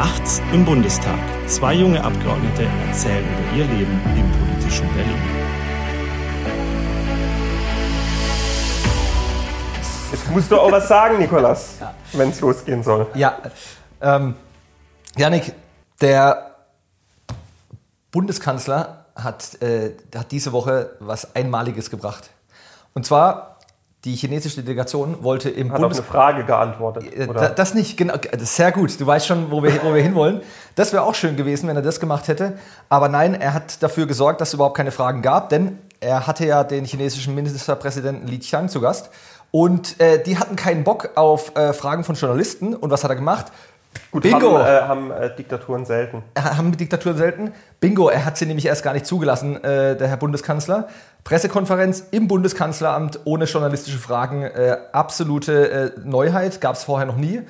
Nachts im Bundestag. Zwei junge Abgeordnete erzählen über ihr Leben im politischen Berlin. Jetzt musst du auch was sagen, Nikolas, ja. wenn es losgehen soll. Ja, ähm, Janik, der Bundeskanzler hat, äh, hat diese Woche was Einmaliges gebracht. Und zwar die chinesische Delegation wollte im Hat Bundes auf eine Frage geantwortet. Äh, oder? Das nicht, genau. Sehr gut. Du weißt schon, wo wir, wo wir hinwollen. Das wäre auch schön gewesen, wenn er das gemacht hätte. Aber nein, er hat dafür gesorgt, dass es überhaupt keine Fragen gab, denn er hatte ja den chinesischen Ministerpräsidenten Li Qiang zu Gast. Und äh, die hatten keinen Bock auf äh, Fragen von Journalisten. Und was hat er gemacht? Gut, Bingo. haben, äh, haben äh, Diktaturen selten. Haben Diktaturen selten. Bingo, er hat sie nämlich erst gar nicht zugelassen, äh, der Herr Bundeskanzler. Pressekonferenz im Bundeskanzleramt ohne journalistische Fragen. Äh, absolute äh, Neuheit, gab es vorher noch nie.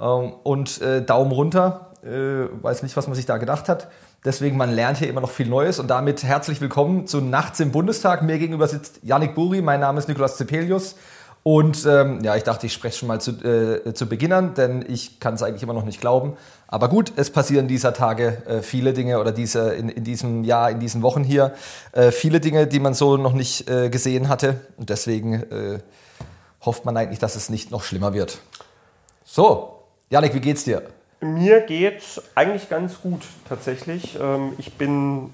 Ähm, und äh, Daumen runter. weiß nicht, was man sich da gedacht hat. Deswegen, man lernt hier immer noch viel Neues. Und damit herzlich willkommen zu Nachts im Bundestag. Mir gegenüber sitzt Yannick Buri, mein Name ist Nikolaus Zepelius. Und ähm, ja, ich dachte, ich spreche schon mal zu, äh, zu Beginnern, denn ich kann es eigentlich immer noch nicht glauben. Aber gut, es passieren dieser Tage äh, viele Dinge oder diese, in, in diesem Jahr, in diesen Wochen hier, äh, viele Dinge, die man so noch nicht äh, gesehen hatte. Und deswegen äh, hofft man eigentlich, dass es nicht noch schlimmer wird. So, Janik, wie geht's dir? Mir geht's eigentlich ganz gut tatsächlich. Ähm, ich bin,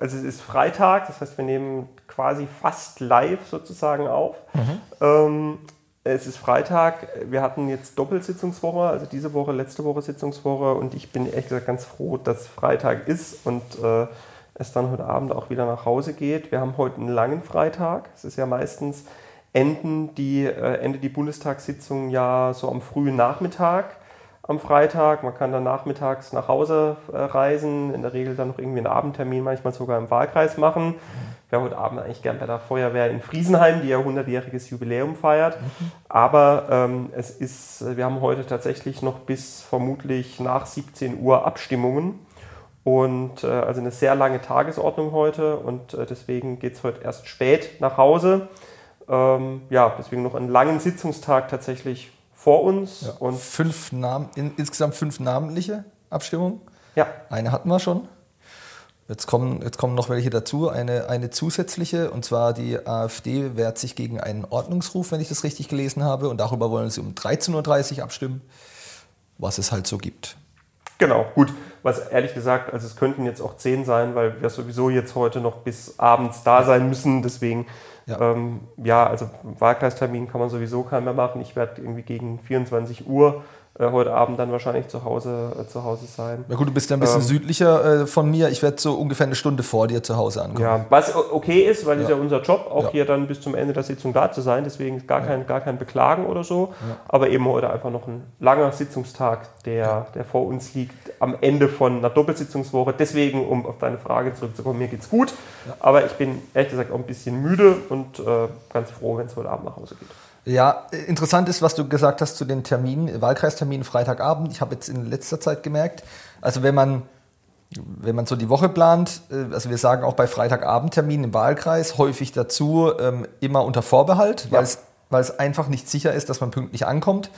also es ist Freitag, das heißt, wir nehmen quasi fast live sozusagen auf. Mhm. Ähm, es ist Freitag, wir hatten jetzt Doppelsitzungswoche, also diese Woche, letzte Woche Sitzungswoche und ich bin ehrlich gesagt ganz froh, dass Freitag ist und äh, es dann heute Abend auch wieder nach Hause geht. Wir haben heute einen langen Freitag. Es ist ja meistens enden die, äh, Ende die Bundestagssitzung ja so am frühen Nachmittag am Freitag. Man kann dann nachmittags nach Hause äh, reisen, in der Regel dann noch irgendwie einen Abendtermin, manchmal sogar im Wahlkreis machen. Wäre heute Abend eigentlich gern bei der Feuerwehr in Friesenheim, die ja 100-jähriges Jubiläum feiert. Aber ähm, es ist, wir haben heute tatsächlich noch bis vermutlich nach 17 Uhr Abstimmungen. Und äh, also eine sehr lange Tagesordnung heute und äh, deswegen geht es heute erst spät nach Hause. Ähm, ja, deswegen noch einen langen Sitzungstag tatsächlich vor uns. Ja. Und fünf Namen, in, insgesamt fünf namentliche Abstimmungen. Ja. Eine hatten wir schon. Jetzt kommen, jetzt kommen noch welche dazu, eine, eine zusätzliche, und zwar die AfD wehrt sich gegen einen Ordnungsruf, wenn ich das richtig gelesen habe, und darüber wollen sie um 13.30 Uhr abstimmen, was es halt so gibt. Genau, gut. Was ehrlich gesagt, also es könnten jetzt auch zehn sein, weil wir sowieso jetzt heute noch bis abends da sein müssen. Deswegen, ja, ähm, ja also Wahlkreistermin kann man sowieso keinen mehr machen. Ich werde irgendwie gegen 24 Uhr heute Abend dann wahrscheinlich zu Hause, äh, zu Hause sein. Na gut, du bist ja ein bisschen ähm, südlicher äh, von mir. Ich werde so ungefähr eine Stunde vor dir zu Hause ankommen. Ja, was okay ist, weil es ja. ja unser Job, auch ja. hier dann bis zum Ende der Sitzung da zu sein. Deswegen gar, ja. kein, gar kein Beklagen oder so. Aber eben heute einfach noch ein langer Sitzungstag, der, der vor uns liegt, am Ende von einer Doppelsitzungswoche. Deswegen, um auf deine Frage zurückzukommen, mir geht's gut. Aber ich bin ehrlich gesagt auch ein bisschen müde und äh, ganz froh, wenn es heute Abend nach Hause geht. Ja, interessant ist, was du gesagt hast zu den Terminen, Wahlkreisterminen Freitagabend. Ich habe jetzt in letzter Zeit gemerkt, also wenn man, wenn man so die Woche plant, äh, also wir sagen auch bei Freitagabendterminen im Wahlkreis häufig dazu ähm, immer unter Vorbehalt, ja. weil es einfach nicht sicher ist, dass man pünktlich ankommt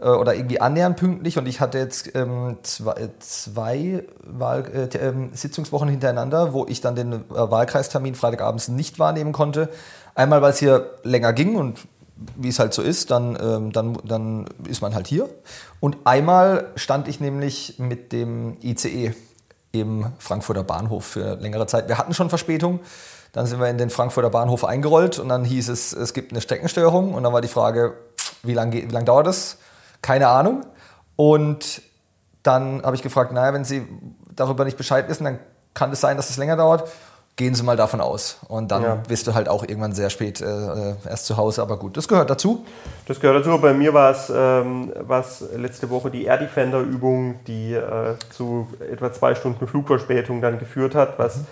äh, oder irgendwie annähernd pünktlich. Und ich hatte jetzt ähm, zwei, zwei Wahl, äh, ähm, Sitzungswochen hintereinander, wo ich dann den äh, Wahlkreistermin Freitagabends nicht wahrnehmen konnte. Einmal, weil es hier länger ging und wie es halt so ist, dann, ähm, dann, dann ist man halt hier. Und einmal stand ich nämlich mit dem ICE im Frankfurter Bahnhof für längere Zeit. Wir hatten schon Verspätung. Dann sind wir in den Frankfurter Bahnhof eingerollt und dann hieß es, es gibt eine Streckenstörung. Und dann war die Frage, wie lange lang dauert das? Keine Ahnung. Und dann habe ich gefragt, naja, wenn Sie darüber nicht Bescheid wissen, dann kann es sein, dass es länger dauert gehen Sie mal davon aus. Und dann ja. bist du halt auch irgendwann sehr spät äh, äh, erst zu Hause. Aber gut, das gehört dazu. Das gehört dazu. Bei mir war es ähm, letzte Woche die Air Defender Übung, die äh, zu etwa zwei Stunden Flugverspätung dann geführt hat, was mhm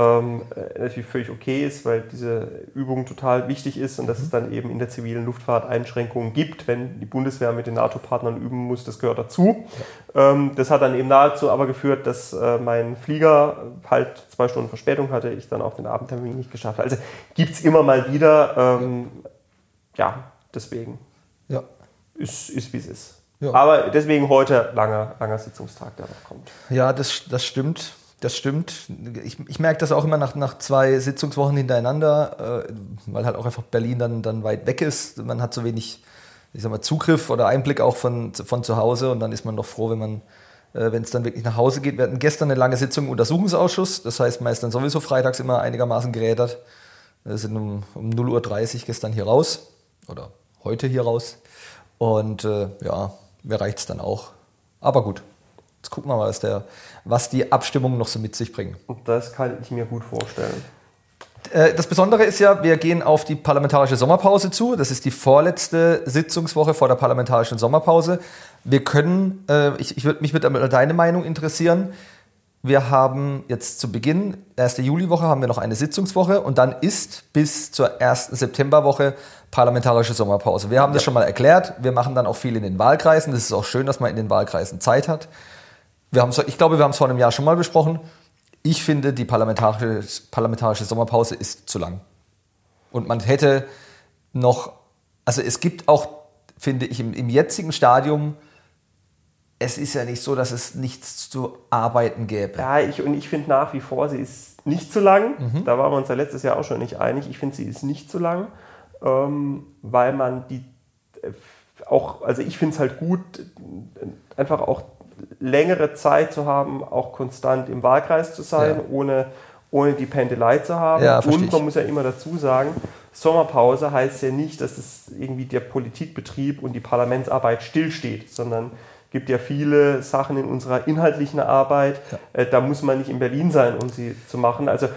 ähm, äh, natürlich völlig okay ist, weil diese Übung total wichtig ist und dass es dann eben in der zivilen Luftfahrt Einschränkungen gibt, wenn die Bundeswehr mit den NATO-Partnern üben muss, das gehört dazu. Ähm, das hat dann eben dazu aber geführt, dass äh, mein Flieger halt zwei Stunden Verspätung hatte, ich dann auch den Abendtermin nicht geschafft. Also gibt es immer mal wieder, ähm, ja. ja, deswegen. Ja. Ist, ist wie es ist. Ja. Aber deswegen heute langer, langer Sitzungstag, der noch kommt. Ja, das, das stimmt. Das stimmt. Ich, ich merke das auch immer nach, nach zwei Sitzungswochen hintereinander, äh, weil halt auch einfach Berlin dann, dann weit weg ist. Man hat so wenig ich sag mal, Zugriff oder Einblick auch von, von zu Hause und dann ist man doch froh, wenn man, äh, wenn es dann wirklich nach Hause geht. Wir hatten gestern eine lange Sitzung im Untersuchungsausschuss, das heißt, man ist dann sowieso freitags immer einigermaßen gerädert. Wir sind um, um 0.30 Uhr gestern hier raus oder heute hier raus. Und äh, ja, mir reicht es dann auch. Aber gut, jetzt gucken wir mal, was, der, was die Abstimmungen noch so mit sich bringen. Das kann ich mir gut vorstellen. Äh, das Besondere ist ja, wir gehen auf die parlamentarische Sommerpause zu. Das ist die vorletzte Sitzungswoche vor der parlamentarischen Sommerpause. Wir können, äh, ich, ich würde mich mit deine Meinung interessieren. Wir haben jetzt zu Beginn, erste Juliwoche, haben wir noch eine Sitzungswoche und dann ist bis zur ersten Septemberwoche parlamentarische Sommerpause. Wir haben das schon mal erklärt. Wir machen dann auch viel in den Wahlkreisen. Das ist auch schön, dass man in den Wahlkreisen Zeit hat. Wir haben ich glaube, wir haben es vor einem Jahr schon mal besprochen. Ich finde, die parlamentarische, parlamentarische Sommerpause ist zu lang. Und man hätte noch, also es gibt auch, finde ich, im, im jetzigen Stadium, es ist ja nicht so, dass es nichts zu arbeiten gäbe. Ja, ich, und ich finde nach wie vor, sie ist nicht zu lang. Mhm. Da waren wir uns ja letztes Jahr auch schon nicht einig. Ich finde, sie ist nicht zu lang, ähm, weil man die äh, auch, also ich finde es halt gut, einfach auch längere Zeit zu haben, auch konstant im Wahlkreis zu sein, ja. ohne, ohne die Pendelei zu haben. Ja, und man muss ja immer dazu sagen, Sommerpause heißt ja nicht, dass es irgendwie der Politikbetrieb und die Parlamentsarbeit stillsteht, sondern es gibt ja viele Sachen in unserer inhaltlichen Arbeit, ja. äh, da muss man nicht in Berlin sein, um sie zu machen. Also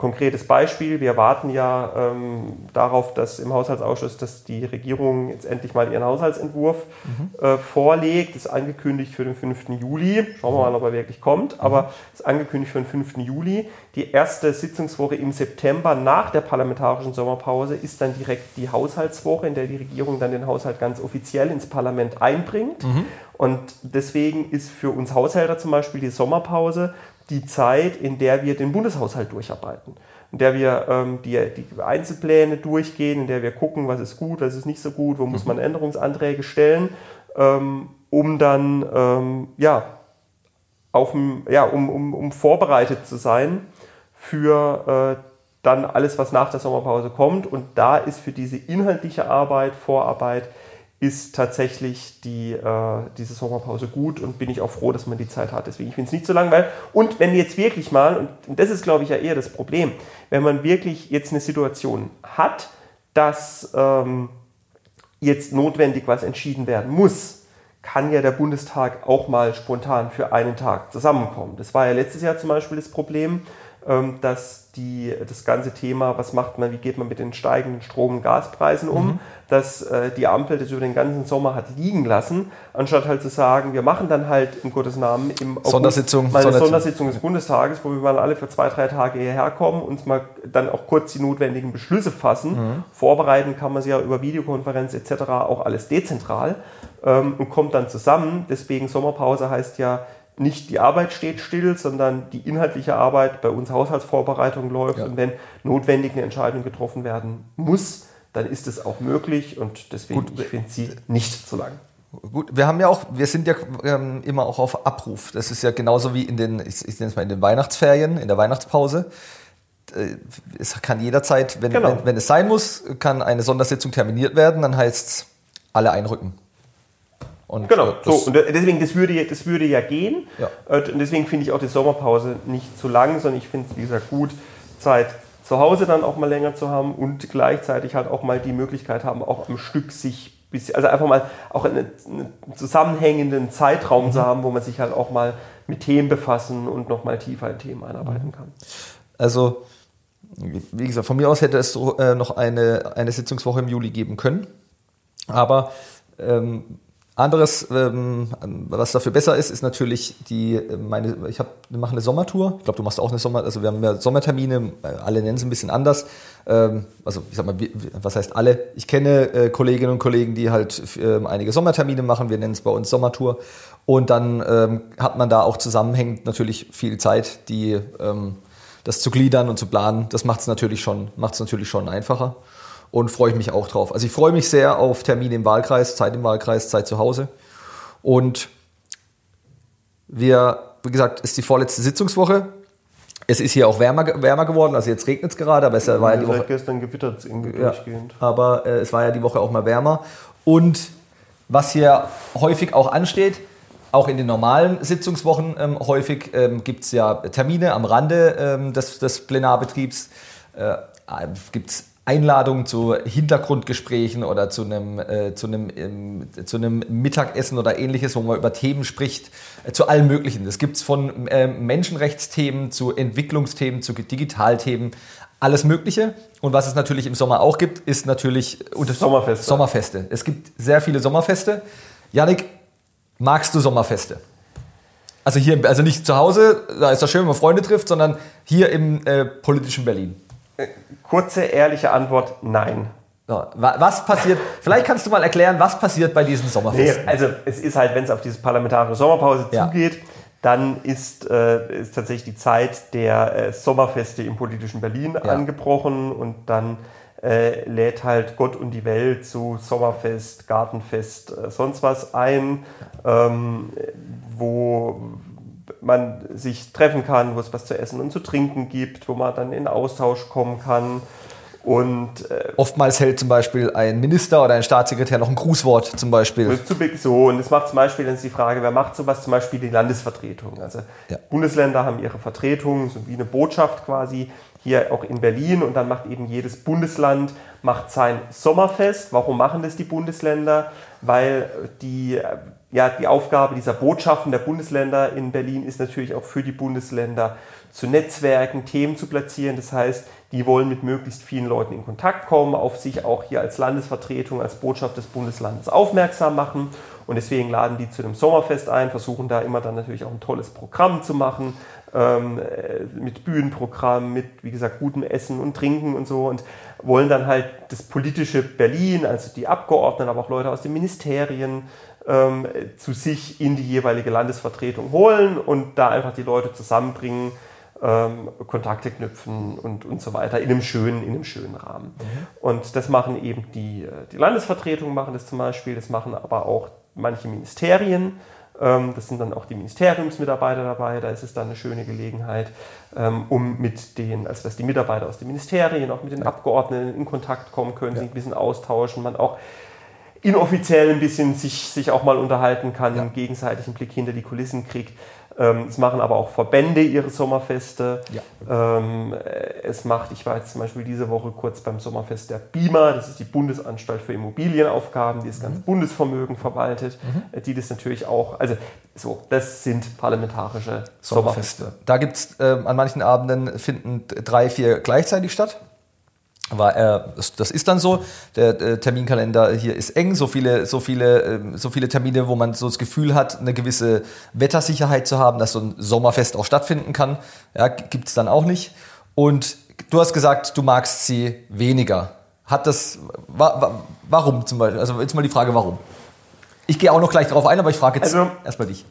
konkretes Beispiel. Wir warten ja ähm, darauf, dass im Haushaltsausschuss, dass die Regierung jetzt endlich mal ihren Haushaltsentwurf mhm. äh, vorlegt. Das ist angekündigt für den 5. Juli. Schauen wir mal, ob er wirklich kommt. Mhm. Aber ist angekündigt für den 5. Juli. Die erste Sitzungswoche im September nach der parlamentarischen Sommerpause ist dann direkt die Haushaltswoche, in der die Regierung dann den Haushalt ganz offiziell ins Parlament einbringt. Mhm. Und deswegen ist für uns Haushälter zum Beispiel die Sommerpause die Zeit, in der wir den Bundeshaushalt durcharbeiten, in der wir ähm, die, die, Einzelpläne durchgehen, in der wir gucken, was ist gut, was ist nicht so gut, wo muss man mhm. Änderungsanträge stellen, ähm, um dann ähm, ja, auf, ja, um, um, um vorbereitet zu sein für äh, dann alles, was nach der Sommerpause kommt. Und da ist für diese inhaltliche Arbeit, Vorarbeit, ist tatsächlich die, äh, diese Sommerpause gut und bin ich auch froh, dass man die Zeit hat. Deswegen, ich finde es nicht so langweilig. Und wenn jetzt wirklich mal, und das ist, glaube ich, ja eher das Problem, wenn man wirklich jetzt eine Situation hat, dass ähm, jetzt notwendig was entschieden werden muss, kann ja der Bundestag auch mal spontan für einen Tag zusammenkommen. Das war ja letztes Jahr zum Beispiel das Problem, ähm, dass die, das ganze Thema, was macht man, wie geht man mit den steigenden Strom- und Gaspreisen um, mhm. dass äh, die Ampel das über den ganzen Sommer hat liegen lassen, anstatt halt zu sagen, wir machen dann halt im Gottes Namen im August Sondersitzung, mal eine Sondersitzung des Bundestages, wo wir mal alle für zwei, drei Tage hierher kommen, uns mal dann auch kurz die notwendigen Beschlüsse fassen. Mhm. Vorbereiten kann man sie ja über Videokonferenz etc. auch alles dezentral ähm, und kommt dann zusammen. Deswegen Sommerpause heißt ja, nicht die Arbeit steht still, sondern die inhaltliche Arbeit bei uns Haushaltsvorbereitung läuft. Ja. Und wenn notwendig eine Entscheidung getroffen werden muss, dann ist es auch möglich und deswegen Gut, ich finde sie nicht zu lang. Gut, wir haben ja auch, wir sind ja ähm, immer auch auf Abruf. Das ist ja genauso wie in den, ich, ich nenne es mal in den Weihnachtsferien, in der Weihnachtspause. Äh, es kann jederzeit, wenn, genau. wenn, wenn es sein muss, kann eine Sondersitzung terminiert werden, dann heißt es alle einrücken. Und genau, äh, so. Und deswegen, das würde, das würde ja gehen. Ja. Und deswegen finde ich auch die Sommerpause nicht zu lang, sondern ich finde es, wie gesagt, gut, Zeit zu Hause dann auch mal länger zu haben und gleichzeitig halt auch mal die Möglichkeit haben, auch am Stück sich bisschen, also einfach mal auch einen, einen zusammenhängenden Zeitraum mhm. zu haben, wo man sich halt auch mal mit Themen befassen und noch mal tiefer in Themen einarbeiten mhm. kann. Also, wie gesagt, von mir aus hätte es so, äh, noch eine, eine Sitzungswoche im Juli geben können. Aber ähm, anderes, ähm, was dafür besser ist, ist natürlich die, meine, ich habe, wir machen eine Sommertour. Ich glaube, du machst auch eine Sommer, also wir haben ja Sommertermine, alle nennen es ein bisschen anders. Ähm, also ich sag mal, was heißt alle? Ich kenne äh, Kolleginnen und Kollegen, die halt äh, einige Sommertermine machen. Wir nennen es bei uns Sommertour. Und dann ähm, hat man da auch zusammenhängend natürlich viel Zeit, die ähm, das zu gliedern und zu planen. Das macht es natürlich schon, macht es natürlich schon einfacher und freue ich mich auch drauf. Also ich freue mich sehr auf Termine im Wahlkreis, Zeit im Wahlkreis, Zeit zu Hause. Und wir, wie gesagt, ist die vorletzte Sitzungswoche. Es ist hier auch wärmer, wärmer geworden, also jetzt regnet es gerade, aber es war ja die Woche. gestern gewittert es irgendwie Ja, durchgehend. aber äh, es war ja die Woche auch mal wärmer. Und was hier häufig auch ansteht, auch in den normalen Sitzungswochen ähm, häufig ähm, gibt es ja Termine am Rande ähm, des, des Plenarbetriebs. Äh, gibt es Einladungen zu Hintergrundgesprächen oder zu einem, äh, zu, einem, ähm, zu einem Mittagessen oder ähnliches, wo man über Themen spricht, äh, zu allen möglichen. Das gibt es von äh, Menschenrechtsthemen zu Entwicklungsthemen, zu Digitalthemen, alles Mögliche. Und was es natürlich im Sommer auch gibt, ist natürlich Sommerfeste. Sommerfeste. Es gibt sehr viele Sommerfeste. Janik, magst du Sommerfeste? Also hier, also nicht zu Hause, da ist das schön, wenn man Freunde trifft, sondern hier im äh, politischen Berlin. Kurze, ehrliche Antwort, nein. So, wa- was passiert? Vielleicht kannst du mal erklären, was passiert bei diesen Nee, Sommerfesten? also es ist halt, wenn es auf diese parlamentarische Sommerpause Ja. zugeht, dann ist, äh, ist tatsächlich die Zeit der äh, Sommerfeste im politischen Berlin Ja. angebrochen und dann äh, lädt halt Gott und die Welt zu Sommerfest, Gartenfest, äh, sonst was ein, ähm, wo man sich treffen kann, wo es was zu essen und zu trinken gibt, wo man dann in Austausch kommen kann. Und äh, Oftmals hält zum Beispiel ein Minister oder ein Staatssekretär noch ein Grußwort zum Beispiel. So, und es macht zum Beispiel dann ist die Frage, wer macht sowas? Zum Beispiel die Landesvertretung. Also Ja. Bundesländer haben ihre Vertretung, so wie eine Botschaft quasi, hier auch in Berlin und dann macht eben jedes Bundesland macht sein Sommerfest. Warum machen das die Bundesländer? Weil die, äh, ja, die Aufgabe dieser Botschaften der Bundesländer in Berlin ist natürlich auch für die Bundesländer zu Netzwerken, Themen zu platzieren. Das heißt, die wollen mit möglichst vielen Leuten in Kontakt kommen, auf sich auch hier als Landesvertretung, als Botschaft des Bundeslandes aufmerksam machen. Und deswegen laden die zu einem Sommerfest ein, versuchen da immer dann natürlich auch ein tolles Programm zu machen, ähm, äh, mit Bühnenprogramm, mit, wie gesagt, gutem Essen und Trinken und so und wollen dann halt das politische Berlin, also die Abgeordneten, aber auch Leute aus den Ministerien, ähm, zu sich in die jeweilige Landesvertretung holen und da einfach die Leute zusammenbringen, ähm, Kontakte knüpfen und, und so weiter in einem schönen, in einem schönen Rahmen. Und das machen eben die, die Landesvertretungen machen das zum Beispiel, das machen aber auch manche Ministerien. Ähm, das sind dann auch die Ministeriumsmitarbeiter dabei. Da ist es dann eine schöne Gelegenheit, ähm, um mit den, also dass die Mitarbeiter aus den Ministerien auch mit den Abgeordneten in Kontakt kommen können, sich ein bisschen austauschen, man auch inoffiziell ein bisschen sich, sich auch mal unterhalten kann, einen gegenseitigen Blick hinter die Kulissen kriegt. Ähm, es machen aber auch Verbände ihre Sommerfeste. Ja. Ähm, äh, es macht, ich war jetzt zum Beispiel diese Woche kurz beim Sommerfest der BIMA, das ist die Bundesanstalt für Immobilienaufgaben, die das ganze Bundesvermögen verwaltet, äh, die das natürlich auch, also so, das sind parlamentarische Sommerfeste. Da gibt es ähm, an manchen Abenden finden drei, vier gleichzeitig statt. Aber äh, das, ist dann so. Der äh, Terminkalender hier ist eng, so viele, so, viele, ähm, so viele Termine, wo man so das Gefühl hat, eine gewisse Wettersicherheit zu haben, dass so ein Sommerfest auch stattfinden kann. Ja, gibt es dann auch nicht. Und du hast gesagt, du magst sie weniger. Hat das, wa, wa, warum zum Beispiel? Also jetzt mal die Frage, warum? Ich gehe auch noch gleich darauf ein, aber ich frage jetzt Also- erstmal dich.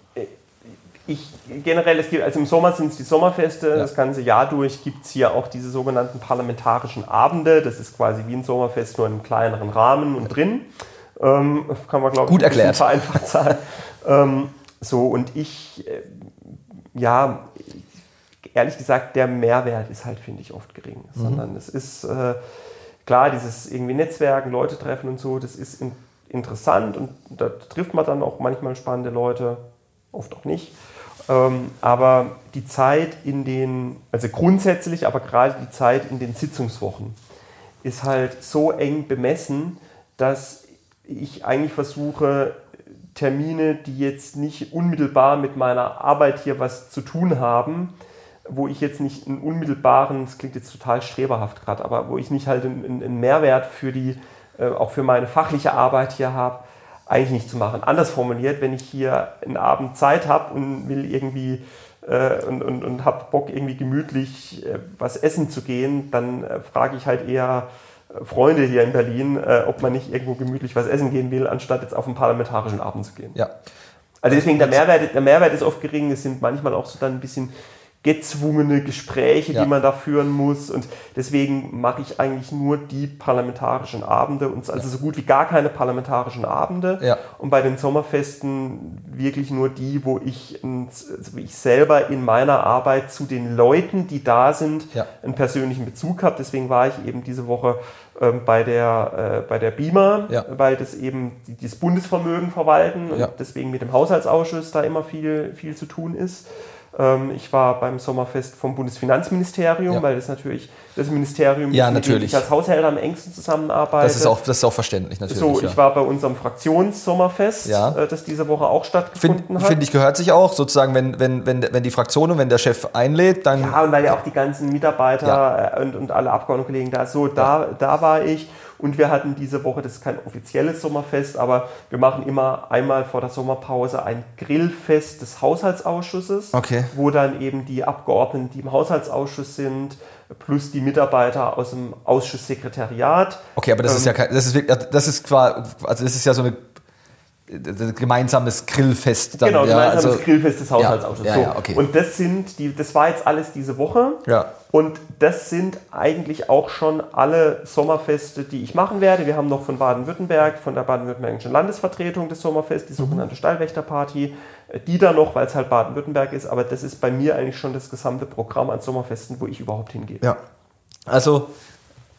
Ich generell, es gibt, also im Sommer sind es die Sommerfeste, das ganze Jahr durch gibt es hier auch diese sogenannten parlamentarischen Abende. Das ist quasi wie ein Sommerfest, nur in einem kleineren Rahmen und drin. Ähm, kann man, glaube ich, Gut erklärt. vereinfacht sagen. ähm, so, und ich, äh, ja, ehrlich gesagt, der Mehrwert ist halt, finde ich, oft gering. Sondern es ist äh, klar, dieses irgendwie Netzwerken, Leute treffen und so, das ist in, interessant und da trifft man dann auch manchmal spannende Leute, oft auch nicht. Ähm, aber die Zeit in den, also grundsätzlich, aber gerade die Zeit in den Sitzungswochen ist halt so eng bemessen, dass ich eigentlich versuche, Termine, die jetzt nicht unmittelbar mit meiner Arbeit hier was zu tun haben, wo ich jetzt nicht einen unmittelbaren, das klingt jetzt total streberhaft gerade, aber wo ich nicht halt einen, einen Mehrwert für die, äh, auch für meine fachliche Arbeit hier habe, eigentlich nicht zu machen. Anders formuliert, wenn ich hier einen Abend Zeit habe und will irgendwie äh, und, und, und habe Bock irgendwie gemütlich äh, was essen zu gehen, dann äh, frage ich halt eher äh, Freunde hier in Berlin, äh, ob man nicht irgendwo gemütlich was essen gehen will, anstatt jetzt auf einen parlamentarischen Abend zu gehen. Ja. Also deswegen der Mehrwert, der Mehrwert ist oft gering. Es sind manchmal auch so dann ein bisschen gezwungene Gespräche, Ja. die man da führen muss. Und deswegen mache ich eigentlich nur die parlamentarischen Abende und also so gut wie gar keine parlamentarischen Abende. Ja. Und bei den Sommerfesten wirklich nur die, wo ich, also ich selber in meiner Arbeit zu den Leuten, die da sind, Ja. einen persönlichen Bezug habe. Deswegen war ich eben diese Woche ähm, bei, der, äh, bei der BIMA, Ja. weil das eben die, das Bundesvermögen verwalten und Ja. deswegen mit dem Haushaltsausschuss da immer viel, viel zu tun ist. Ähm, ich war beim Sommerfest vom Bundesfinanzministerium, Ja. weil das natürlich das Ministerium Ja, mit dem ich als Haushälter am engsten zusammenarbeite. Das ist auch, das ist auch verständlich natürlich. so, ja. ich war bei unserem Fraktionssommerfest, Ja. äh, das diese Woche auch stattgefunden Finde hat. find ich, gehört sich auch, sozusagen, wenn, wenn, wenn, wenn die Fraktion und wenn der Chef einlädt, dann. Ja, und weil ja auch die ganzen Mitarbeiter äh, und, und alle Abgeordnetenkollegen da so, da, da war ich. Und wir hatten diese Woche, das ist kein offizielles Sommerfest, aber wir machen immer einmal vor der Sommerpause ein Grillfest des Haushaltsausschusses, Okay. wo dann eben die Abgeordneten, die im Haushaltsausschuss sind, plus die Mitarbeiter aus dem Ausschusssekretariat. Okay, aber das ist ja kein, das ist wirklich, das ist quasi, also das ist ja so eine gemeinsames Grillfest dann. Genau, ja, gemeinsames also, Grillfest des Haushaltsausschusses. ja, ja, okay. Und das sind die, das war jetzt alles diese Woche. Ja. Und das sind eigentlich auch schon alle Sommerfeste, die ich machen werde. Wir haben noch von Baden-Württemberg, von der baden-württembergischen Landesvertretung des Sommerfest, die sogenannte Stallwächterparty. Äh, Die da noch, weil es halt Baden-Württemberg ist, aber das ist bei mir eigentlich schon das gesamte Programm an Sommerfesten, wo ich überhaupt hingehe. Ja. Also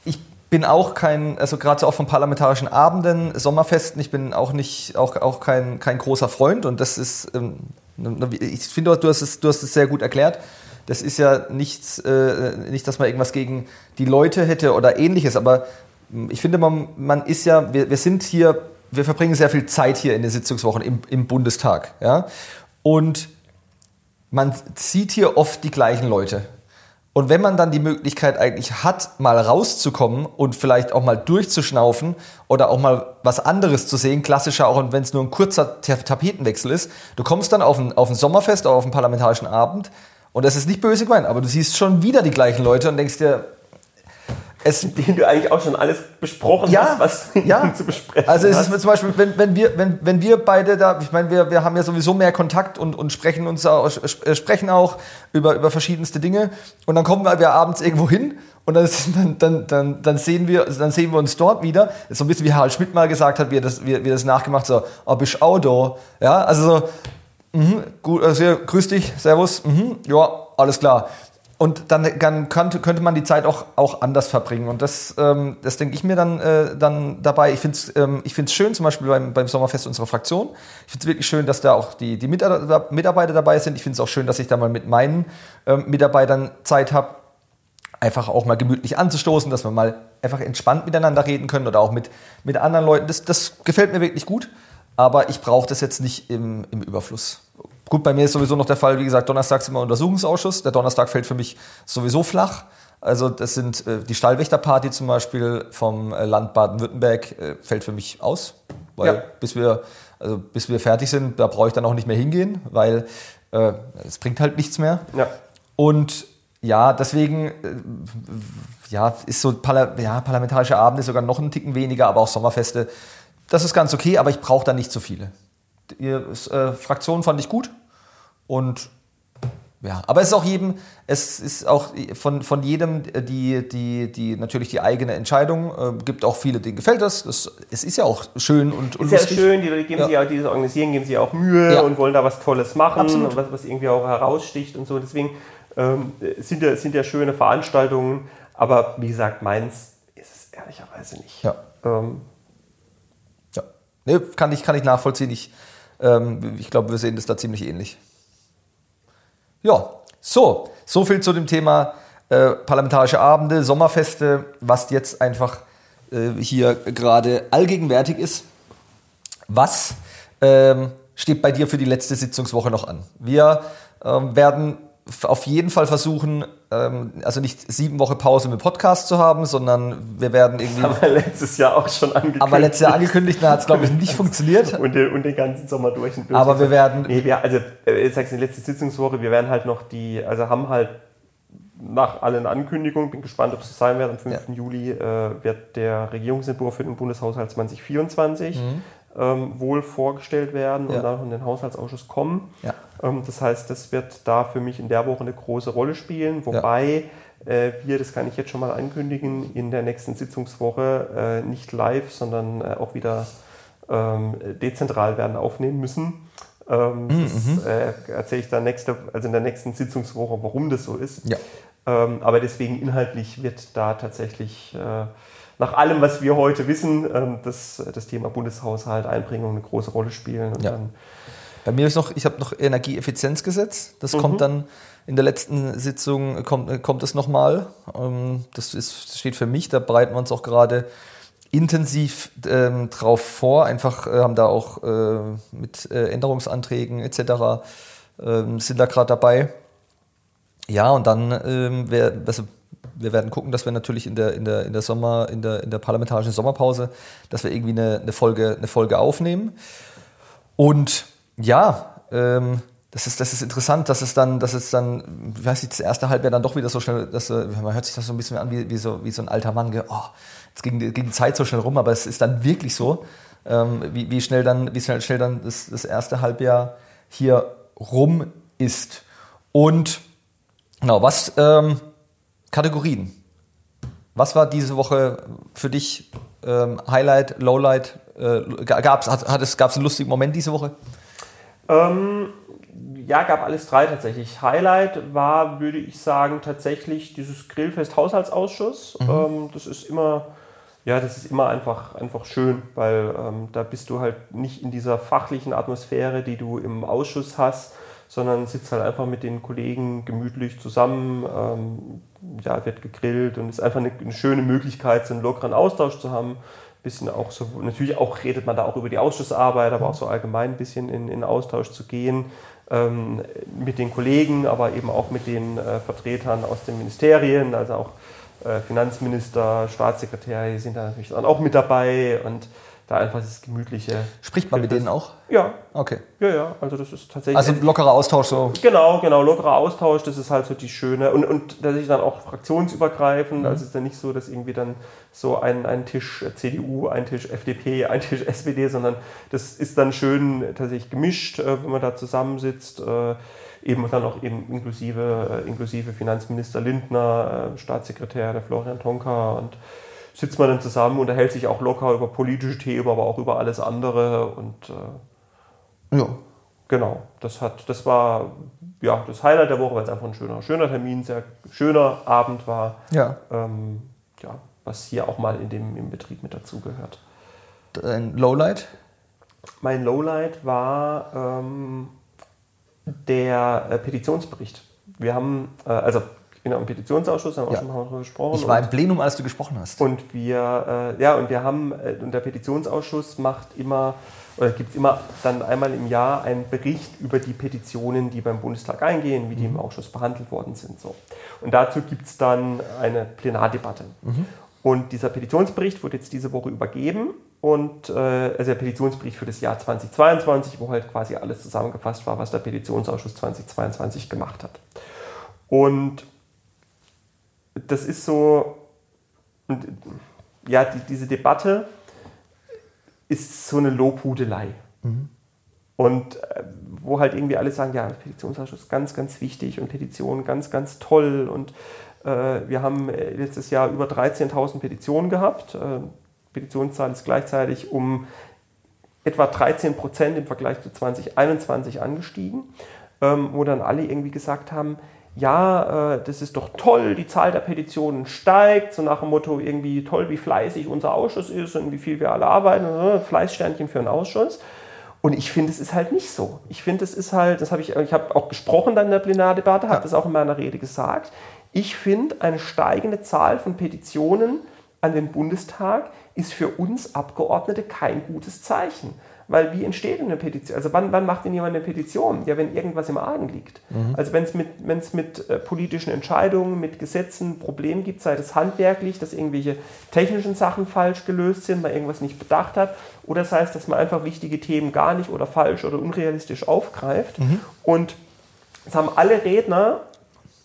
ich bin auch kein, also gerade so auch von parlamentarischen Abenden, Sommerfesten, ich bin auch nicht, auch, auch kein, kein großer Freund und das ist, ähm, ich finde, du hast, es, du hast es sehr gut erklärt. Das ist ja nichts, äh, nicht, dass man irgendwas gegen die Leute hätte oder ähnliches, aber ich finde, man, man ist ja, wir, wir sind hier, wir verbringen sehr viel Zeit hier in den Sitzungswochen im, im Bundestag. Ja? Und man sieht hier oft die gleichen Leute. Und wenn man dann die Möglichkeit eigentlich hat, mal rauszukommen und vielleicht auch mal durchzuschnaufen oder auch mal was anderes zu sehen, klassischer auch, wenn es nur ein kurzer Ta- Tapetenwechsel ist, du kommst dann auf ein, auf ein Sommerfest oder auf einen parlamentarischen Abend und das ist nicht böse gemeint, aber du siehst schon wieder die gleichen Leute und denkst dir, es, Den du eigentlich auch schon alles besprochen ja, hast, was ja. zu besprechen Also es ist zum Beispiel, wenn, wenn, wir, wenn, wenn wir beide da, ich meine, wir, wir haben ja sowieso mehr Kontakt und, und sprechen uns auch, äh, sprechen auch über, über verschiedenste Dinge und dann kommen wir, abends irgendwo hin und dann, dann, dann, dann, sehen wir, dann sehen wir uns dort wieder. Das ist so ein bisschen wie Harald Schmidt mal gesagt hat, wie er das, wie, wie er das nachgemacht so, oh, bist auch da? Ja, also so, mhm, gut, also, grüß dich, servus, mhm, ja, alles klar. Und dann, dann könnte, könnte man die Zeit auch, auch anders verbringen. Und das, ähm, das denke ich mir dann, äh, dann dabei. Ich finde es ähm, schön, zum Beispiel beim, beim Sommerfest unserer Fraktion. Ich finde es wirklich schön, dass da auch die, die Mitarbeiter Mitarbeiter dabei sind. Ich finde es auch schön, dass ich da mal mit meinen ähm, Mitarbeitern Zeit habe, einfach auch mal gemütlich anzustoßen, dass wir mal einfach entspannt miteinander reden können oder auch mit, mit anderen Leuten. Das, das gefällt mir wirklich gut, aber ich brauche das jetzt nicht im, im Überfluss. Gut, bei mir ist sowieso noch der Fall, wie gesagt, donnerstags immer Untersuchungsausschuss. Der Donnerstag fällt für mich sowieso flach. Also das sind äh, die Stallwächterparty zum Beispiel vom äh, Land Baden-Württemberg äh, fällt für mich aus, weil Ja. bis wir also bis wir fertig sind, da brauche ich dann auch nicht mehr hingehen, weil äh, es bringt halt nichts mehr. Ja. Und ja, deswegen äh, ja, ist so Parla ja, parlamentarische Abende sogar noch einen Ticken weniger, aber auch Sommerfeste. Das ist ganz okay, aber ich brauche da nicht so viele. Ihr äh, Fraktion fand ich gut und ja, aber es ist auch jedem, es ist auch von, von jedem die, die, die natürlich die eigene Entscheidung. Äh, gibt auch viele, denen gefällt das. das. Es ist ja auch schön und, und Ist ja lustig. schön, die geben Ja. sich auch, die das organisieren, geben sich auch Mühe Ja. und wollen da was Tolles machen, Absolut. was, was irgendwie auch heraussticht und so. Deswegen ähm, sind, ja, sind ja schöne Veranstaltungen, aber wie gesagt, meins ist es ehrlicherweise nicht. Ja. Ähm, Nee, kann ich, kann ich nachvollziehen. Ich, ähm, ich glaube, wir sehen das da ziemlich ähnlich. Ja, so, so viel zu dem Thema äh, parlamentarische Abende, Sommerfeste, was jetzt einfach äh, hier gerade allgegenwärtig ist. Was ähm, steht bei dir für die letzte Sitzungswoche noch an? Wir ähm, werden auf jeden Fall versuchen, ähm, also nicht sieben Wochen Pause mit Podcast zu haben, sondern wir werden irgendwie. haben wir letztes Jahr auch schon angekündigt. Aber letztes Jahr angekündigt, da hat es, glaube ich, nicht funktioniert. und, den, und den ganzen Sommer durch. Und durch. Aber wir werden- Nee, wir, also, äh, ich sag's in der letzten Sitzungswoche, wir werden halt noch die, also haben halt nach allen Ankündigungen, bin gespannt, ob es so sein wird, am 5. Juli äh, wird der Regierungsentwurf für den Bundeshaushalt 2024 Mhm. Ähm, wohl vorgestellt werden Ja. und dann in den Haushaltsausschuss kommen. Ja. Ähm, das heißt, das wird da für mich in der Woche eine große Rolle spielen, wobei äh, wir, das kann ich jetzt schon mal ankündigen, in der nächsten Sitzungswoche äh, nicht live, sondern äh, auch wieder ähm, dezentral werden aufnehmen müssen. Ähm, das äh, erzähle ich dann nächste, also in der nächsten Sitzungswoche, warum das so ist. Ja. Ähm, aber deswegen inhaltlich wird da tatsächlich äh, nach allem, was wir heute wissen, ähm, das, das Thema Bundeshaushalt, Einbringung eine große Rolle spielen. Und Ja. dann, Bei mir ist noch, ich habe noch Energieeffizienzgesetz. Das kommt dann in der letzten Sitzung, kommt, äh, kommt es nochmal. Ähm, das ist, steht für mich, da bereiten wir uns auch gerade intensiv ähm, drauf vor. Einfach äh, haben da auch äh, mit äh, Änderungsanträgen etc. Ähm, sind da gerade dabei. Ja, und dann ähm, wär, also, wir werden gucken, dass wir natürlich in der, in der, in der Sommer, in der, in der parlamentarischen Sommerpause, dass wir irgendwie eine, eine, Folge, eine Folge aufnehmen. Und ja, ähm, das ist, das ist interessant, dass es dann, dass es dann, ich weiß nicht, das erste Halbjahr dann doch wieder so schnell, dass, äh, man hört sich das so ein bisschen an wie, wie, so, wie so ein alter Mann, oh, jetzt ging die, ging die Zeit so schnell rum, aber es ist dann wirklich so, ähm, wie, wie schnell dann, wie schnell, schnell dann das, das erste Halbjahr hier rum ist. Und genau, was, ähm, Kategorien. Was war diese Woche für dich ähm, Highlight, Lowlight? Äh, gab es hat, hat es, gab's einen lustigen Moment diese Woche? Ähm, ja, gab alles drei tatsächlich. Highlight war, würde ich sagen, tatsächlich dieses Grillfest Haushaltsausschuss. Ähm, das ist immer, ja, das ist immer einfach, einfach schön, weil ähm, da bist du halt nicht in dieser fachlichen Atmosphäre, die du im Ausschuss hast, sondern sitzt halt einfach mit den Kollegen gemütlich zusammen. Ähm, ja, wird gegrillt und ist einfach eine, eine schöne Möglichkeit, so einen lockeren Austausch zu haben. Bisschen auch so, natürlich auch redet man da auch über die Ausschussarbeit, aber auch so allgemein ein bisschen in, in Austausch zu gehen ähm, mit den Kollegen, aber eben auch mit den äh, Vertretern aus den Ministerien, also auch äh, Finanzminister, Staatssekretär, die sind da natürlich dann auch mit dabei und da einfach das gemütliche. Spricht man mit denen auch? Ja, Okay. ja, ja, also das ist tatsächlich. Also lockerer Austausch so. Genau, genau, lockerer Austausch, das ist halt so die schöne und, und tatsächlich dann auch fraktionsübergreifend, also es ist dann nicht so, dass irgendwie dann so ein, ein Tisch CDU, ein Tisch FDP, ein Tisch SPD, sondern das ist dann schön tatsächlich gemischt, äh, wenn man da zusammensitzt, äh, eben dann auch eben inklusive, äh, inklusive Finanzminister Lindner, Staatssekretär der Florian Tonka und sitzt man dann zusammen, unterhält sich auch locker über politische Themen, aber auch über alles andere und äh, Ja. Genau, das hat, das war ja das Highlight der Woche, weil es einfach ein schöner, schöner Termin, sehr schöner Abend war. Ja. Ähm, ja, was hier auch mal in dem im Betrieb mit dazugehört. Ein Lowlight? Mein Lowlight war ähm, der äh, Petitionsbericht. Wir haben, äh, also ich bin ja im Petitionsausschuss, haben wir Ja. auch schon mal darüber gesprochen. Ich war im Plenum, als du gesprochen hast. Und wir, äh, ja, und wir haben, äh, und der Petitionsausschuss macht immer, oder gibt es immer dann einmal im Jahr einen Bericht über die Petitionen, die beim Bundestag eingehen, wie die im Ausschuss behandelt worden sind. So. Und dazu gibt es dann eine Plenardebatte. Und dieser Petitionsbericht wurde jetzt diese Woche übergeben. Und äh, also der Petitionsbericht für das Jahr 2022, wo halt quasi alles zusammengefasst war, was der Petitionsausschuss 2022 gemacht hat. Und das ist so, und, ja, die, diese Debatte ist so eine Lobhudelei. Und äh, wo halt irgendwie alle sagen, ja, Petitionsausschuss ganz, ganz wichtig und Petitionen ganz, ganz toll. Und äh, wir haben äh, letztes Jahr über 13.000 Petitionen gehabt. Äh, Petitionszahl ist gleichzeitig um etwa 13 Prozent im Vergleich zu 2021 angestiegen, ähm, wo dann alle irgendwie gesagt haben, ja, äh, das ist doch toll, die Zahl der Petitionen steigt, so nach dem Motto irgendwie toll, wie fleißig unser Ausschuss ist und wie viel wir alle arbeiten, äh, Fleißsternchen für einen Ausschuss. Und ich finde, es ist halt nicht so. Ich finde, es ist halt, das habe ich, ich habe auch gesprochen dann in der Plenardebatte, habe das auch in meiner Rede gesagt. Ich finde, eine steigende Zahl von Petitionen an den Bundestag ist für uns Abgeordnete kein gutes Zeichen. Weil wie entsteht eine Petition? Also wann, wann macht denn jemand eine Petition? Ja, wenn irgendwas im Argen liegt. Also wenn es mit, wenn's mit äh, politischen Entscheidungen, mit Gesetzen Probleme gibt, sei das handwerklich, dass irgendwelche technischen Sachen falsch gelöst sind, man irgendwas nicht bedacht hat, oder das heißt, dass man einfach wichtige Themen gar nicht oder falsch oder unrealistisch aufgreift. Und es haben alle Redner,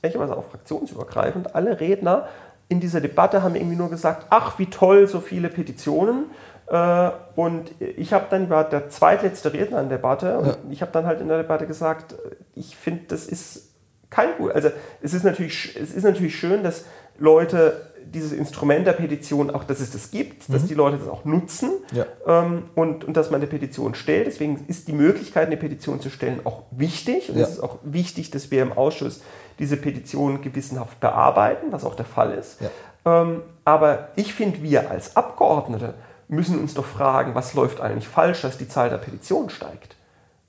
ehrlicherweise auch fraktionsübergreifend, alle Redner in dieser Debatte haben irgendwie nur gesagt, ach, wie toll, so viele Petitionen. Äh, und ich habe dann, war der zweitletzte Redner in der Debatte, und ja. ich habe dann halt in der Debatte gesagt, ich finde, das ist kein gut. Also es ist, natürlich, es ist natürlich schön, dass Leute dieses Instrument der Petition auch, dass es das gibt, mhm. dass die Leute das auch nutzen ja. ähm, und, und dass man eine Petition stellt. Deswegen ist die Möglichkeit, eine Petition zu stellen, auch wichtig. Und ja. es ist auch wichtig, dass wir im Ausschuss diese Petition gewissenhaft bearbeiten, was auch der Fall ist. Ja. Ähm, aber ich finde, wir als Abgeordnete müssen uns doch fragen, was läuft eigentlich falsch, dass die Zahl der Petitionen steigt.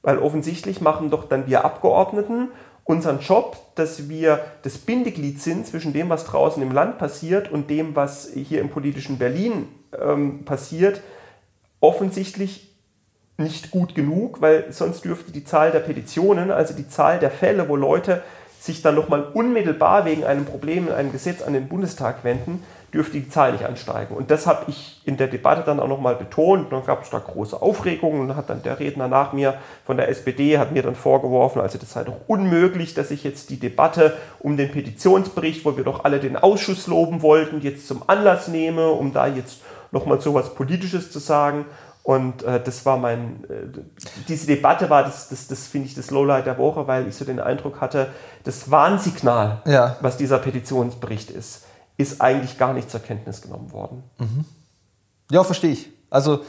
Weil offensichtlich machen doch dann wir Abgeordneten unseren Job, dass wir das Bindeglied sind zwischen dem, was draußen im Land passiert und dem, was hier im politischen Berlin ähm, passiert, offensichtlich nicht gut genug, weil sonst dürfte die Zahl der Petitionen, also die Zahl der Fälle, wo Leute sich dann nochmal unmittelbar wegen einem Problem in einem Gesetz an den Bundestag wenden, dürfte die Zahl nicht ansteigen. Und das habe ich in der Debatte dann auch nochmal betont. dann gab es da große Aufregung und hat dann der Redner nach mir von der SPD hat mir dann vorgeworfen, also das sei doch unmöglich, dass ich jetzt die Debatte um den Petitionsbericht, wo wir doch alle den Ausschuss loben wollten, jetzt zum Anlass nehme, um da jetzt nochmal so was Politisches zu sagen. Und äh, das war mein, äh, diese Debatte war, das, das, das finde ich das Lowlight der Woche, weil ich so den Eindruck hatte, das Warnsignal, ja. was dieser Petitionsbericht ist ist eigentlich gar nicht zur Kenntnis genommen worden. Mhm. Ja, verstehe ich. Also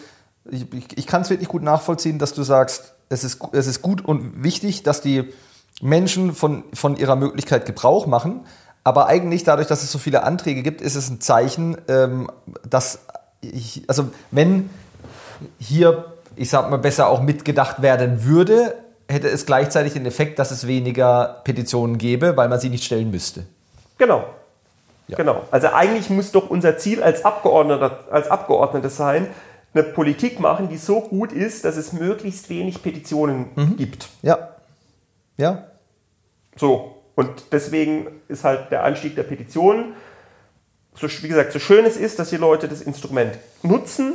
ich, ich, ich kann es wirklich gut nachvollziehen, dass du sagst, es ist, es ist gut und wichtig, dass die Menschen von, von ihrer Möglichkeit Gebrauch machen. Aber eigentlich dadurch, dass es so viele Anträge gibt, ist es ein Zeichen, ähm, dass ich, also wenn hier, ich sag mal, besser auch mitgedacht werden würde, hätte es gleichzeitig den Effekt, dass es weniger Petitionen gäbe, weil man sie nicht stellen müsste. Genau, ja. Genau. Also eigentlich muss doch unser Ziel als Abgeordneter, als Abgeordnete sein, eine Politik machen, die so gut ist, dass es möglichst wenig Petitionen mhm. gibt. Ja. Ja. So. Und deswegen ist halt der Anstieg der Petitionen, so, wie gesagt, so schön es ist, dass die Leute das Instrument nutzen,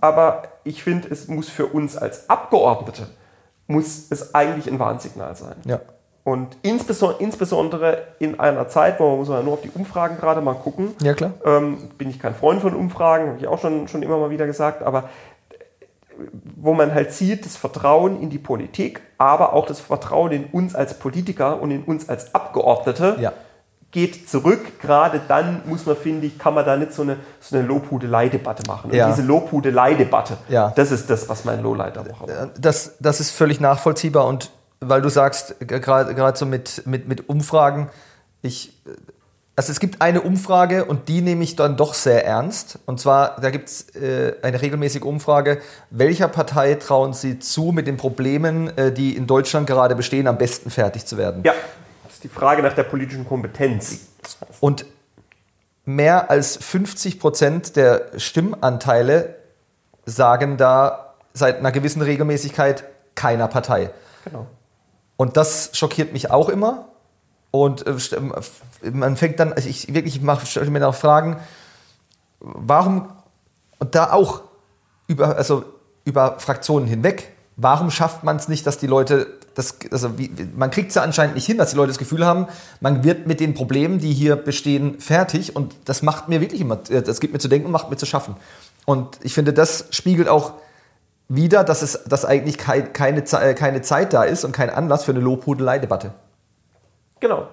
aber ich finde, es muss für uns als Abgeordnete, muss es eigentlich ein Warnsignal sein. Ja. Und insbesondere in einer Zeit, wo man muss man nur auf die Umfragen gerade mal gucken. Ja, klar. Ähm, bin ich kein Freund von Umfragen, habe ich auch schon, schon immer mal wieder gesagt, aber wo man halt sieht, das Vertrauen in die Politik, aber auch das Vertrauen in uns als Politiker und in uns als Abgeordnete ja. geht zurück. Gerade dann muss man, finde ich, kann man da nicht so eine, so eine Lobhudelei-Debatte machen. Und ja. diese Lobhudelei-Debatte, ja. das ist das, was mein Lowlight der Woche war. Das, das ist völlig nachvollziehbar und weil du sagst, gerade so mit, mit, mit Umfragen, ich, also es gibt eine Umfrage und die nehme ich dann doch sehr ernst. Und zwar, da gibt es äh, eine regelmäßige Umfrage, welcher Partei trauen Sie zu, mit den Problemen, äh, die in Deutschland gerade bestehen, am besten fertig zu werden? Ja, das ist die Frage nach der politischen Kompetenz. Und mehr als 50 Prozent der Stimmanteile sagen da seit einer gewissen Regelmäßigkeit keiner Partei. Genau. Und das schockiert mich auch immer. Und äh, man fängt dann, also ich wirklich stelle mir noch Fragen, warum, und da auch über, also über Fraktionen hinweg, warum schafft man es nicht, dass die Leute, das, also wie, man kriegt es ja anscheinend nicht hin, dass die Leute das Gefühl haben, man wird mit den Problemen, die hier bestehen, fertig. Und das macht mir wirklich immer, das gibt mir zu denken und macht mir zu schaffen. Und ich finde, das spiegelt auch wieder, dass, es, dass eigentlich kein, keine, äh, keine Zeit da ist und kein Anlass für eine Lobhudelei-Debatte. Genau.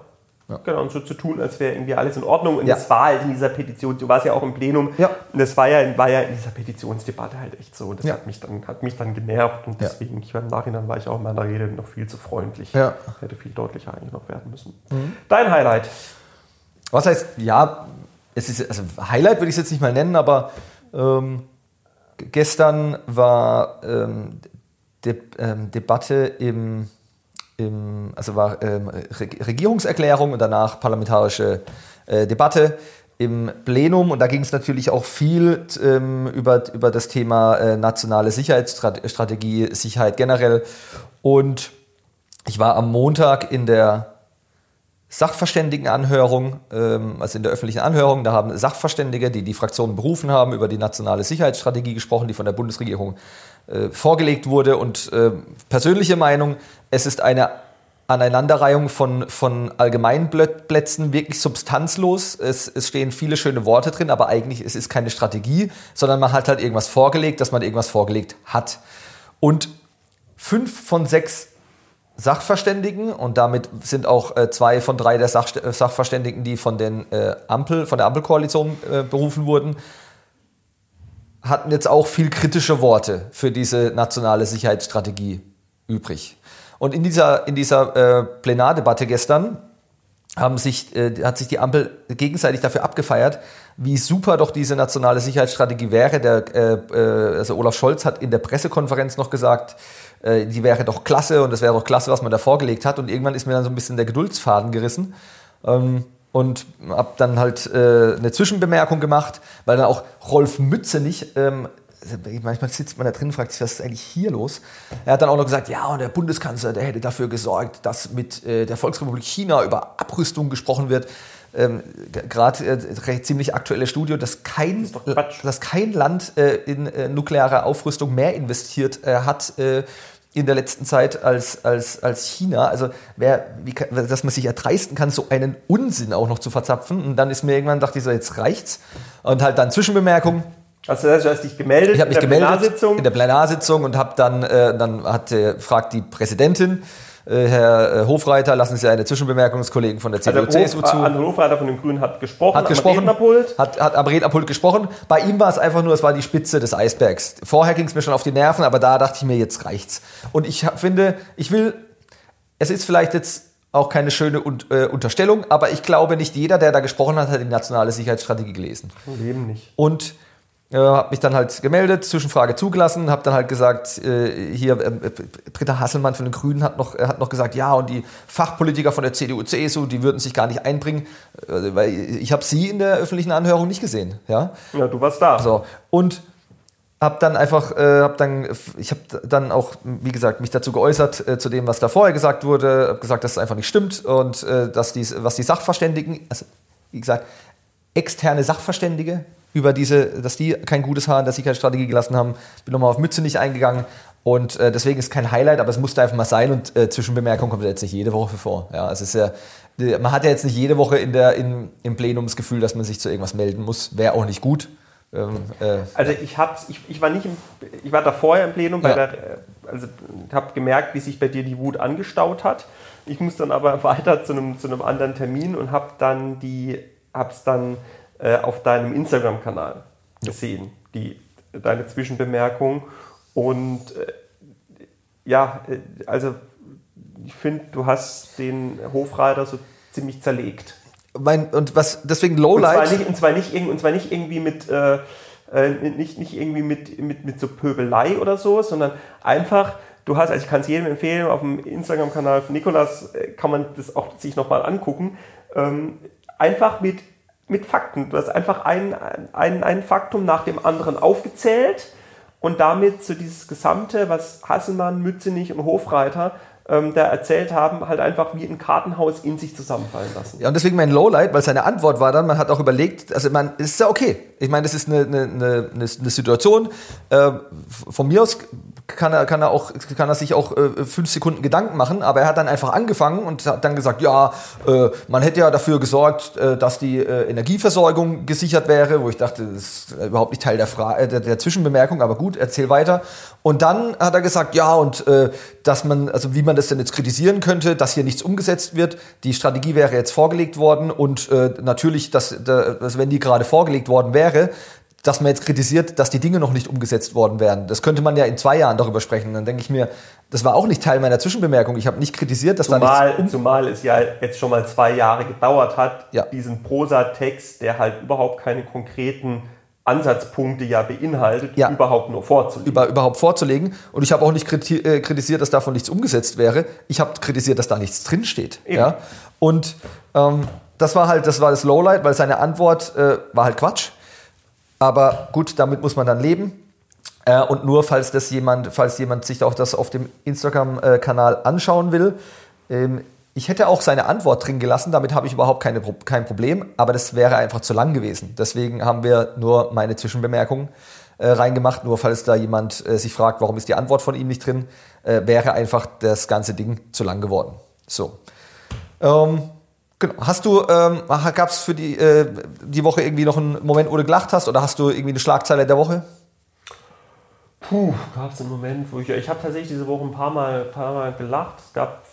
Ja. Genau, und so zu tun, als wäre irgendwie alles in Ordnung. Und ja. das war halt in dieser Petition, du warst ja auch im Plenum, ja. und das war ja, war ja in dieser Petitionsdebatte halt echt so. Das ja. hat, mich dann, hat mich dann genervt und deswegen, ich, im Nachhinein war ich auch in meiner Rede noch viel zu freundlich. Ja. Hätte viel deutlicher eigentlich noch werden müssen. Mhm. Dein Highlight? Was heißt, ja, es ist, also Highlight würde ich es jetzt nicht mal nennen, aber ähm, Gestern war ähm, De ähm, Debatte im, im, also war ähm, Regierungserklärung und danach parlamentarische äh, Debatte im Plenum und da ging es natürlich auch viel ähm, über, über das Thema äh, nationale Sicherheitsstrategie, Sicherheit generell. Und ich war am Montag in der Sachverständigenanhörung, ähm, also in der öffentlichen Anhörung, da haben Sachverständige, die die Fraktionen berufen haben, über die nationale Sicherheitsstrategie gesprochen, die von der Bundesregierung äh, vorgelegt wurde. Und äh, persönliche Meinung, es ist eine Aneinanderreihung von, von Allgemeinplätzen, wirklich substanzlos. Es, es stehen viele schöne Worte drin, aber eigentlich es ist keine Strategie, sondern man hat halt irgendwas vorgelegt, dass man irgendwas vorgelegt hat. Und fünf von sechs Sachverständigen und damit sind auch äh, zwei von drei der Sach Sachverständigen, die von, den, äh, Ampel, von der Ampelkoalition äh, berufen wurden, hatten jetzt auch viel kritische Worte für diese nationale Sicherheitsstrategie übrig. Und in dieser, in dieser äh, Plenardebatte gestern haben sich, äh, hat sich die Ampel gegenseitig dafür abgefeiert, wie super doch diese nationale Sicherheitsstrategie wäre. Der, äh, äh also Olaf Scholz hat in der Pressekonferenz noch gesagt, äh, die wäre doch klasse und es wäre doch klasse, was man da vorgelegt hat. Und irgendwann ist mir dann so ein bisschen der Geduldsfaden gerissen. Ähm, und habe dann halt äh, eine Zwischenbemerkung gemacht, weil dann auch Rolf Mützenich ähm, manchmal sitzt man da drin und fragt sich, was ist eigentlich hier los? Er hat dann auch noch gesagt, ja, und der Bundeskanzler, der hätte dafür gesorgt, dass mit äh, der Volksrepublik China über Abrüstung gesprochen wird. Ähm, Gerade äh, ziemlich aktuelle Studio, dass kein, das dass kein Land äh, in äh, nukleare Aufrüstung mehr investiert äh, hat äh, in der letzten Zeit als, als, als China. Also, wer, wie, dass man sich erdreisten kann, so einen Unsinn auch noch zu verzapfen. Und dann ist mir irgendwann, dachte ich so, jetzt reicht's. Und halt dann Zwischenbemerkung also du hast dich gemeldet ich habe mich in der gemeldet Plenarsitzung. in der Plenarsitzung und habe dann, äh, dann hat, äh, fragt die Präsidentin, äh, Herr äh, Hofreiter, lassen Sie eine Zwischenbemerkung des Kollegen von der CDU-CSU also zu. André Hofreiter von den Grünen hat gesprochen, hat gesprochen, am Rednerpult. Hat, hat am Rednerpult gesprochen. Bei ihm war es einfach nur, es war die Spitze des Eisbergs. Vorher ging es mir schon auf die Nerven, aber da dachte ich mir, jetzt reicht's. Und ich finde, ich will, es ist vielleicht jetzt auch keine schöne äh, Unterstellung, aber ich glaube, nicht jeder, der da gesprochen hat, hat die nationale Sicherheitsstrategie gelesen. Leben nicht. Und äh, habe mich dann halt gemeldet, Zwischenfrage zugelassen, habe dann halt gesagt, äh, hier, äh, Britta Hasselmann von den Grünen hat noch, hat noch gesagt, ja, und die Fachpolitiker von der CDU, CSU, die würden sich gar nicht einbringen, äh, weil ich habe sie in der öffentlichen Anhörung nicht gesehen. Ja, ja du warst da. So, und habe dann einfach, äh, hab dann, ich habe dann auch, wie gesagt, mich dazu geäußert äh, zu dem, was da vorher gesagt wurde, habe gesagt, dass es einfach nicht stimmt und äh, dass die, was die Sachverständigen, also wie gesagt, externe Sachverständige über diese, dass die kein gutes Haar in der Sicherheitsstrategie gelassen haben. Bin nochmal auf Mütze nicht eingegangen. Und äh, deswegen ist kein Highlight, aber es musste einfach mal sein. Und äh, Zwischenbemerkung kommt jetzt nicht jede Woche vor. Ja, es ist ja, man hat ja jetzt nicht jede Woche in der, in, im Plenum das Gefühl, dass man sich zu irgendwas melden muss. Wäre auch nicht gut. Ähm, äh, also ich, hab's, ich, ich war nicht im, ich war da vorher im Plenum, ja. der, also habe gemerkt, wie sich bei dir die Wut angestaut hat. Ich muss dann aber weiter zu einem, zu einem anderen Termin und habe dann die, hab's dann äh, auf deinem Instagram-Kanal gesehen, die, deine Zwischenbemerkung. Und äh, ja, äh, also ich finde, du hast den Hofreiter so ziemlich zerlegt. Mein, und was deswegen Lowlight. Und zwar nicht, und zwar nicht, und zwar nicht irgendwie mit, äh, äh, nicht, nicht irgendwie mit, mit, mit so Pöbelei oder so, sondern einfach, du hast, also ich kann es jedem empfehlen, auf dem Instagram-Kanal von Nikolas kann man das auch sich nochmal angucken, ähm, einfach mit mit Fakten. Du hast einfach ein, ein, ein Faktum nach dem anderen aufgezählt und damit so dieses Gesamte, was Hasselmann, Mützenich und Hofreiter ähm, da erzählt haben, halt einfach wie ein Kartenhaus in sich zusammenfallen lassen. Ja, und deswegen mein Lowlight, weil seine Antwort war dann, man hat auch überlegt, also man, ist ja okay. Ich meine, das ist eine, eine, eine, eine Situation, äh, von mir aus kann er, kann er, auch, kann er sich auch äh, fünf Sekunden Gedanken machen, aber er hat dann einfach angefangen und hat dann gesagt, ja, äh, man hätte ja dafür gesorgt, äh, dass die äh, Energieversorgung gesichert wäre, wo ich dachte, das ist überhaupt nicht Teil der, Fra äh, der, der Zwischenbemerkung, aber gut, erzähl weiter. Und dann hat er gesagt, ja, und äh, dass man, also wie man das denn jetzt kritisieren könnte, dass hier nichts umgesetzt wird. Die Strategie wäre jetzt vorgelegt worden und natürlich, dass, dass wenn die gerade vorgelegt worden wäre, dass man jetzt kritisiert, dass die Dinge noch nicht umgesetzt worden wären. Das könnte man ja in zwei Jahren darüber sprechen. Dann denke ich mir, das war auch nicht Teil meiner Zwischenbemerkung. Ich habe nicht kritisiert, dass zumal, da nichts... Um zumal es ja jetzt schon mal zwei Jahre gedauert hat, ja. diesen Prosatext, der halt überhaupt keine konkreten Ansatzpunkte ja beinhaltet, ja. überhaupt nur vorzulegen. Über, überhaupt vorzulegen. Und ich habe auch nicht äh, kritisiert, dass davon nichts umgesetzt wäre. Ich habe kritisiert, dass da nichts drinsteht. Ja? Und ähm, das war halt, das war das Lowlight, weil seine Antwort äh, war halt Quatsch. Aber gut, damit muss man dann leben. Äh, und nur falls das jemand, falls jemand sich auch das auf dem Instagram-Kanal anschauen will, ähm, ich hätte auch seine Antwort drin gelassen, damit habe ich überhaupt keine, kein Problem, aber das wäre einfach zu lang gewesen. Deswegen haben wir nur meine Zwischenbemerkung äh, reingemacht, nur falls da jemand äh, sich fragt, warum ist die Antwort von ihm nicht drin, äh, wäre einfach das ganze Ding zu lang geworden. So. Ähm, genau. Hast du, ähm, gab es für die, äh, die Woche irgendwie noch einen Moment, wo du gelacht hast oder hast du irgendwie eine Schlagzeile der Woche? Puh, gab es einen Moment, wo ich. Ich habe tatsächlich diese Woche ein paar Mal, paar Mal gelacht. Es gab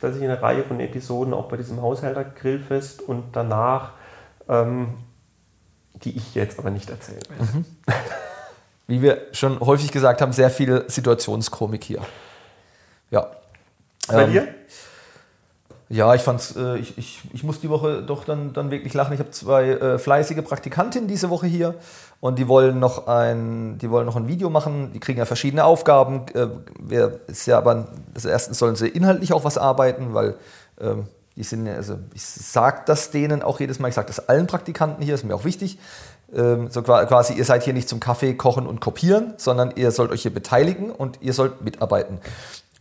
tatsächlich eine Reihe von Episoden auch bei diesem Haushälter-Grillfest und danach, ähm, die ich jetzt aber nicht erzählen werde. Mhm. Wie wir schon häufig gesagt haben, sehr viel Situationskomik hier. Ja. Bei ähm, dir? Ja, ich fand's, äh, ich, ich, ich muss die Woche doch dann, dann wirklich lachen. Ich habe zwei äh, fleißige Praktikantinnen diese Woche hier und die wollen noch ein, die wollen noch ein Video machen. Die kriegen ja verschiedene Aufgaben. Äh, wir, ist ja aber, also erstens sollen sie inhaltlich auch was arbeiten, weil ähm, die sind ja, also ich sage das denen auch jedes Mal, ich sage das allen Praktikanten hier, ist mir auch wichtig. Ähm, so quasi, ihr seid hier nicht zum Kaffee kochen und kopieren, sondern ihr sollt euch hier beteiligen und ihr sollt mitarbeiten.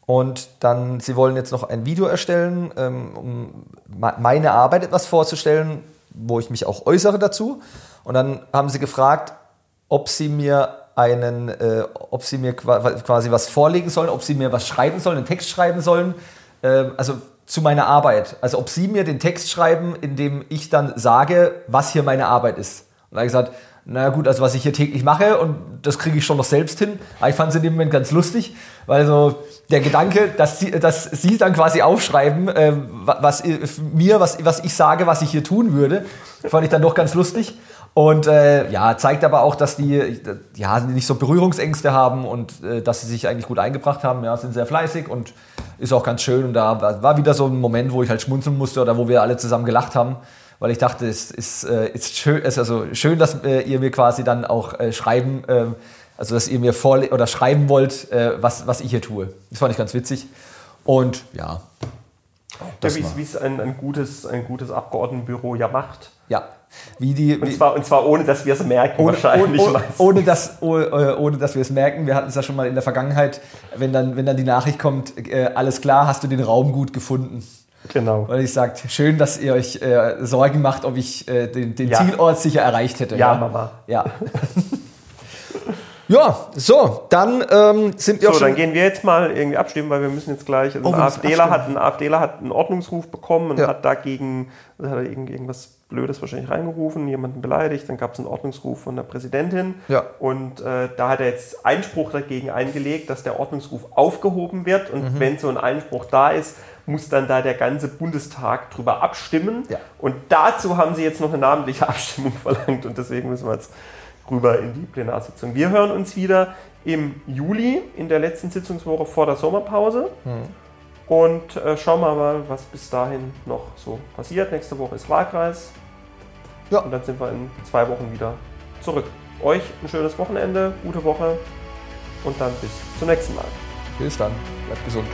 Und dann, sie wollen jetzt noch ein Video erstellen, ähm, um meine Arbeit etwas vorzustellen, wo ich mich auch äußere dazu. Und dann haben sie gefragt, ob sie mir einen, äh, ob sie mir quasi was vorlegen sollen, ob sie mir was schreiben sollen, einen Text schreiben sollen, äh, also zu meiner Arbeit. Also ob sie mir den Text schreiben, in dem ich dann sage, was hier meine Arbeit ist. Und da habe ich gesagt, na gut, also was ich hier täglich mache und das kriege ich schon noch selbst hin. Aber ich fand es in dem Moment ganz lustig, weil so der Gedanke, dass sie, dass sie dann quasi aufschreiben, äh, was mir, was, was ich sage, was ich hier tun würde, fand ich dann doch ganz lustig. Und äh, ja, zeigt aber auch, dass die ja, nicht so Berührungsängste haben und äh, dass sie sich eigentlich gut eingebracht haben. Ja, sind sehr fleißig und ist auch ganz schön. Und da war wieder so ein Moment, wo ich halt schmunzeln musste oder wo wir alle zusammen gelacht haben weil ich dachte, es ist, äh, ist schön, ist also schön, dass äh, ihr mir quasi dann auch äh, schreiben, äh, also dass ihr mir vor oder schreiben wollt, äh, was, was ich hier tue. Das fand ich ganz witzig. Und ja. ja wie es ein, ein, gutes, ein gutes Abgeordnetenbüro ja macht. Ja. Wie die, und, zwar, und zwar ohne, dass wir es merken, ohne, wahrscheinlich. Ohne, ohne, dass, ohne, äh, ohne, dass wir es merken. Wir hatten es ja schon mal in der Vergangenheit, wenn dann, wenn dann die Nachricht kommt, äh, alles klar, hast du den Raum gut gefunden. Genau. Weil ich sage, schön, dass ihr euch äh, Sorgen macht, ob ich äh, den, den ja. Zielort sicher erreicht hätte. Ja, ja. Mama. Ja. ja, so, dann ähm, sind wir so, auch schon... dann gehen wir jetzt mal irgendwie abstimmen, weil wir müssen jetzt gleich... Also oh, ein, AfDler hat, ein AfDler hat einen Ordnungsruf bekommen und ja. hat dagegen hat irgendwas Blödes wahrscheinlich reingerufen, jemanden beleidigt, dann gab es einen Ordnungsruf von der Präsidentin ja. und äh, da hat er jetzt Einspruch dagegen eingelegt, dass der Ordnungsruf aufgehoben wird und mhm. wenn so ein Einspruch da ist, muss dann da der ganze Bundestag drüber abstimmen. Ja. Und dazu haben sie jetzt noch eine namentliche Abstimmung verlangt und deswegen müssen wir jetzt rüber in die Plenarsitzung. Wir hören uns wieder im Juli in der letzten Sitzungswoche vor der Sommerpause. Mhm. Und äh, schauen wir mal, was bis dahin noch so passiert. Nächste Woche ist Wahlkreis. Ja. Und dann sind wir in zwei Wochen wieder zurück. Euch ein schönes Wochenende, gute Woche und dann bis zum nächsten Mal. Bis dann. Bleibt gesund.